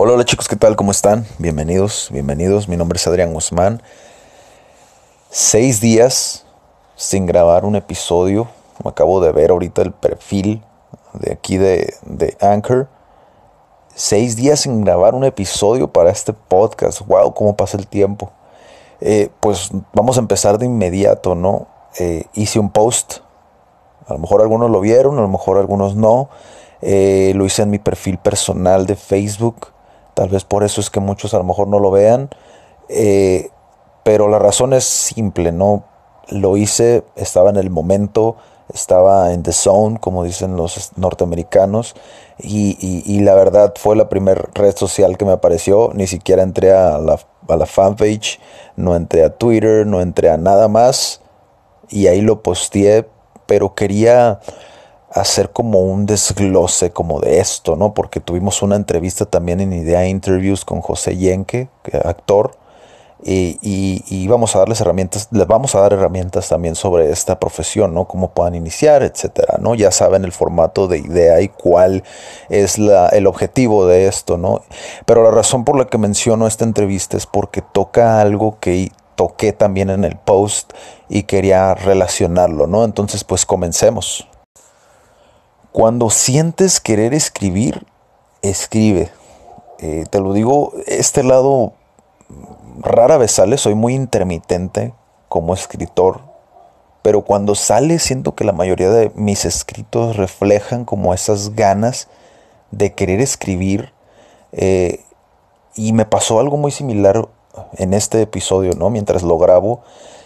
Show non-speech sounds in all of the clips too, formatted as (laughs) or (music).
Hola, hola chicos, ¿qué tal? ¿Cómo están? Bienvenidos, bienvenidos. Mi nombre es Adrián Guzmán. Seis días sin grabar un episodio. acabo de ver ahorita el perfil de aquí de, de Anchor. Seis días sin grabar un episodio para este podcast. Wow, cómo pasa el tiempo. Eh, pues vamos a empezar de inmediato, ¿no? Eh, hice un post. A lo mejor algunos lo vieron, a lo mejor algunos no. Eh, lo hice en mi perfil personal de Facebook. Tal vez por eso es que muchos a lo mejor no lo vean. Eh, pero la razón es simple, ¿no? Lo hice, estaba en el momento, estaba en the zone, como dicen los norteamericanos, y, la verdad fue la primera red social que me apareció, ni siquiera entré a la, a la fanpage, no entré a Twitter, no entré a nada más, y ahí lo posteé, pero quería hacer como un desglose como de esto, ¿no? Porque tuvimos una entrevista también en Idea Interviews con José Yenke, actor, y, y, vamos a darles herramientas, les vamos a dar herramientas también sobre esta profesión, ¿no? Cómo puedan iniciar, etcétera, ¿no? Ya saben el formato de idea y cuál es el objetivo de esto, ¿no? Pero la razón por la que menciono esta entrevista es porque toca algo que toqué también en el post y quería relacionarlo, ¿no? Entonces, pues comencemos. Cuando sientes querer escribir, escribe. Eh, te lo digo, este lado rara vez sale, soy muy intermitente como escritor, pero cuando sale siento que la mayoría de mis escritos reflejan como esas ganas de querer escribir. Eh, y me pasó algo muy similar en este episodio, ¿no? Mientras lo grabo,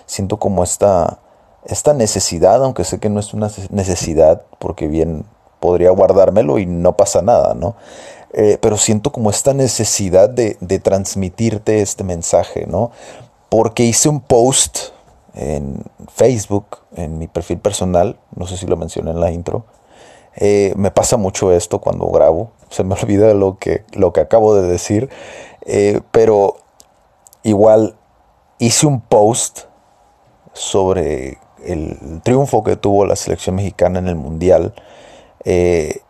siento como esta, esta necesidad, aunque sé que no es una necesidad, porque bien podría guardármelo y no pasa nada, ¿no? Eh, pero siento como esta necesidad de, transmitirte este mensaje, ¿no? Porque hice un post en Facebook, en mi perfil personal, no sé si lo mencioné en la intro, eh, me pasa mucho esto cuando grabo, se me (laughs) olvida lo que, lo que acabo de decir, eh, pero igual hice un post sobre el triunfo que tuvo la selección mexicana en el Mundial eh,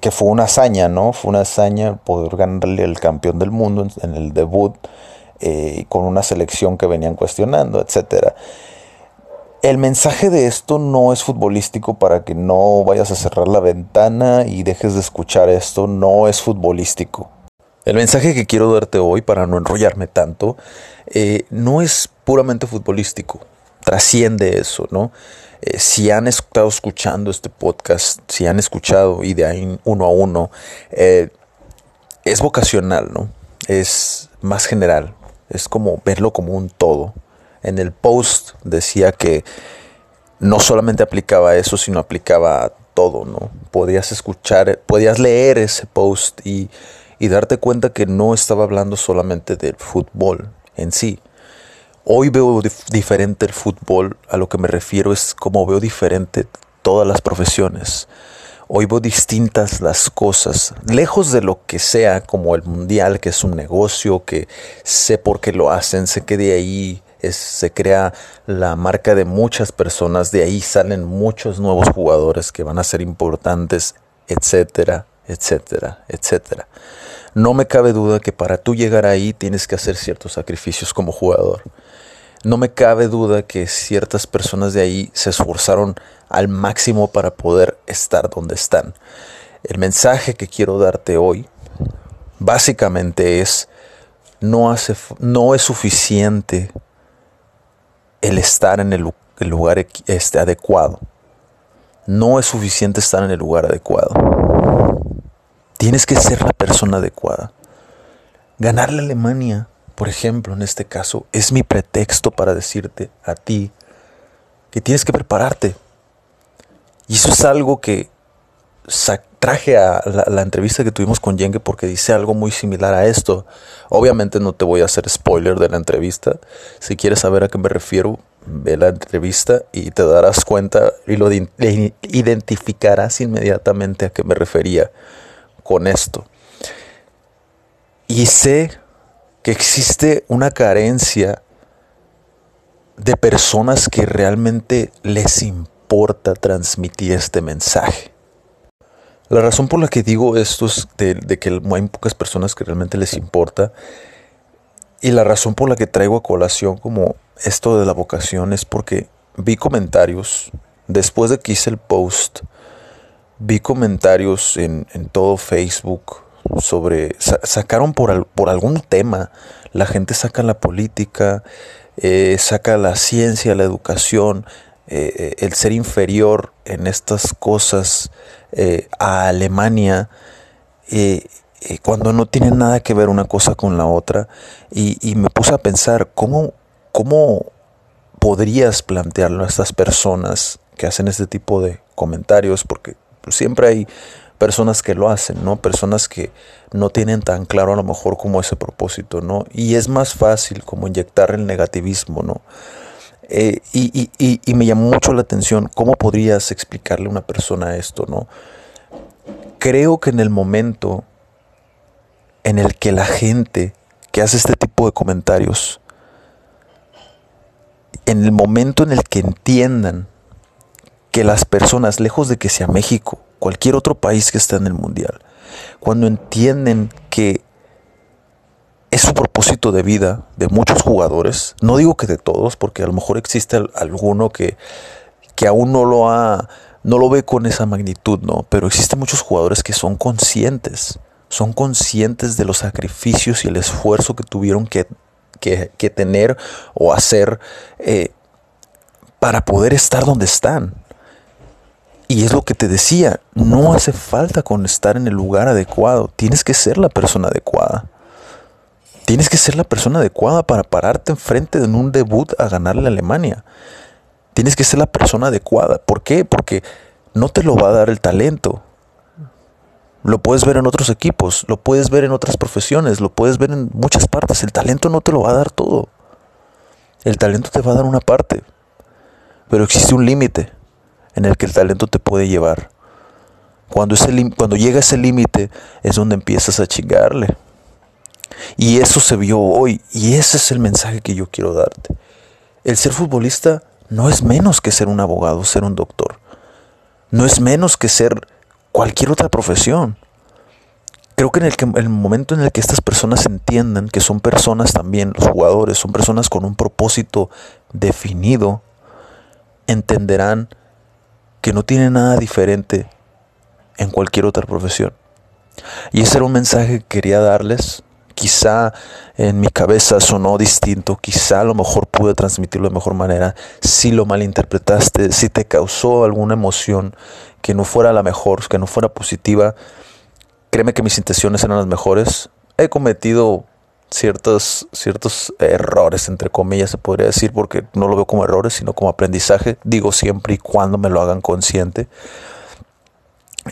que fue una hazaña, ¿no? Fue una hazaña poder ganarle al campeón del mundo en, el debut eh, con una selección que venían cuestionando, etcétera. El mensaje de esto no es futbolístico para que no vayas a cerrar la ventana y dejes de escuchar esto, no es futbolístico. El mensaje que quiero darte hoy, para no enrollarme tanto, eh, no es puramente futbolístico, trasciende eso, ¿no? Eh, si han estado escuchando este podcast, si han escuchado y de ahí uno a uno, eh, es vocacional, ¿no? Es más general, es como verlo como un todo. En el post decía que no solamente aplicaba eso, sino aplicaba a todo, ¿no? Podías escuchar, podías leer ese post y, y darte cuenta que no estaba hablando solamente del fútbol en sí, Hoy veo diferente el fútbol, a lo que me refiero es como veo diferente todas las profesiones. Hoy veo distintas las cosas, lejos de lo que sea como el mundial, que es un negocio, que sé por qué lo hacen, sé que de ahí se crea la marca de muchas personas, de ahí salen muchos nuevos jugadores que van a ser importantes, etcétera, etcétera, etcétera. No me cabe duda que para tú llegar ahí tienes que hacer ciertos sacrificios como jugador. No me cabe duda que ciertas personas de ahí se esforzaron al máximo para poder estar donde están. El mensaje que quiero darte hoy básicamente es no, hace, no es suficiente el estar en el, lugar este, adecuado. No es suficiente estar en el lugar adecuado. Tienes que ser la persona adecuada. Ganar la Alemania por ejemplo, en este caso, es mi pretexto para decirte a ti que tienes que prepararte. Y eso es algo que traje a la, entrevista que tuvimos con Yenge porque dice algo muy similar a esto. Obviamente no te voy a hacer spoiler de la entrevista. Si quieres saber a qué me refiero, ve la entrevista y te darás cuenta y lo identificarás inmediatamente a qué me refería con esto. Y sé que existe una carencia de personas que realmente les importa transmitir este mensaje. La razón por la que digo esto es de, que hay pocas personas que realmente les importa. Y la razón por la que traigo a colación como esto de la vocación es porque vi comentarios después de que hice el post. Vi comentarios en, en todo Facebook sobre... sacaron por, por algún tema. La gente saca la política, eh, saca la ciencia, la educación, eh, eh, el ser inferior en estas cosas a Alemania, cuando no tiene nada que ver una cosa con la otra. Y, me puse a pensar, ¿cómo, ¿cómo podrías plantearlo a estas personas que hacen este tipo de comentarios? Porque siempre hay personas que lo hacen, ¿no? Personas que no tienen tan claro a lo mejor como ese propósito, ¿no? Y es más fácil como inyectar el negativismo, ¿no? Eh, y, y, me llamó mucho la atención cómo podrías explicarle a una persona esto, ¿no? Creo que en el momento en el que la gente que hace este tipo de comentarios, en el momento en el que entiendan que las personas, lejos de que sea México, cualquier otro país que esté en el mundial, cuando entienden que es su propósito de vida de muchos jugadores, no digo que de todos, porque a lo mejor existe alguno que, que aún no lo ha, no lo ve con esa magnitud, ¿no? Pero existen muchos jugadores que son conscientes, son conscientes de los sacrificios y el esfuerzo que tuvieron que, que, tener o hacer eh, para poder estar donde están. Y es lo que te decía, no hace falta con estar en el lugar adecuado, tienes que ser la persona adecuada. Tienes que ser la persona adecuada para pararte enfrente en un debut a ganarle a Alemania. Tienes que ser la persona adecuada. ¿Por qué? Porque no te lo va a dar el talento. Lo puedes ver en otros equipos, lo puedes ver en otras profesiones, lo puedes ver en muchas partes. El talento no te lo va a dar todo. El talento te va a dar una parte. Pero existe un límite en el que el talento te puede llevar. Cuando, ese, cuando llega ese límite es donde empiezas a chingarle. Y eso se vio hoy y ese es el mensaje que yo quiero darte. El ser futbolista no es menos que ser un abogado, ser un doctor. No es menos que ser cualquier otra profesión. Creo que en el, que, el momento en el que estas personas entiendan que son personas también, los jugadores, son personas con un propósito definido, entenderán que no tiene nada diferente en cualquier otra profesión. Y ese era un mensaje que quería darles. Quizá en mi cabeza sonó distinto, quizá a lo mejor pude transmitirlo de mejor manera. Si lo malinterpretaste, si te causó alguna emoción que no fuera la mejor, que no fuera positiva, créeme que mis intenciones eran las mejores. He cometido ciertos, ciertos errores, entre comillas se podría decir, porque no lo veo como errores, sino como aprendizaje, digo siempre y cuando me lo hagan consciente,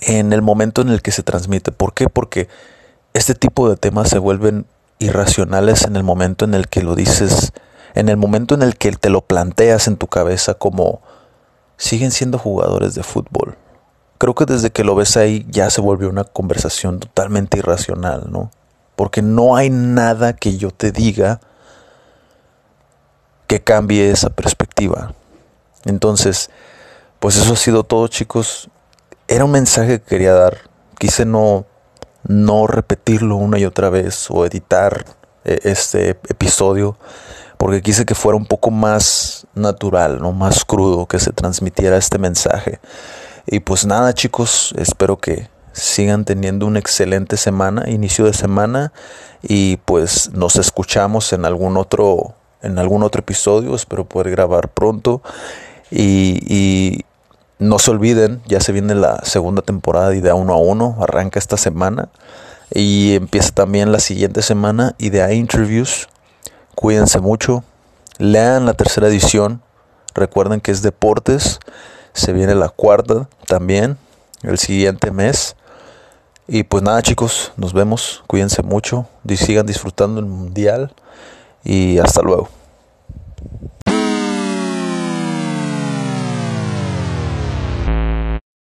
en el momento en el que se transmite. ¿Por qué? Porque este tipo de temas se vuelven irracionales en el momento en el que lo dices, en el momento en el que te lo planteas en tu cabeza como siguen siendo jugadores de fútbol. Creo que desde que lo ves ahí ya se volvió una conversación totalmente irracional, ¿no? Porque no hay nada que yo te diga que cambie esa perspectiva. Entonces, pues eso ha sido todo, chicos. Era un mensaje que quería dar. Quise no, no repetirlo una y otra vez o editar eh, este episodio porque quise que fuera un poco más natural, no más crudo, que se transmitiera este mensaje. Y pues nada, chicos, espero que sigan teniendo una excelente semana, inicio de semana y pues nos escuchamos en algún otro en algún otro episodio, espero poder grabar pronto y, no se olviden, ya se viene la segunda temporada de Idea 1 a 1, arranca esta semana y empieza también la siguiente semana Idea Interviews. Cuídense mucho, lean la tercera edición, recuerden que es deportes, se viene la cuarta también el siguiente mes. Y pues nada chicos, nos vemos, cuídense mucho, sigan disfrutando el mundial y hasta luego.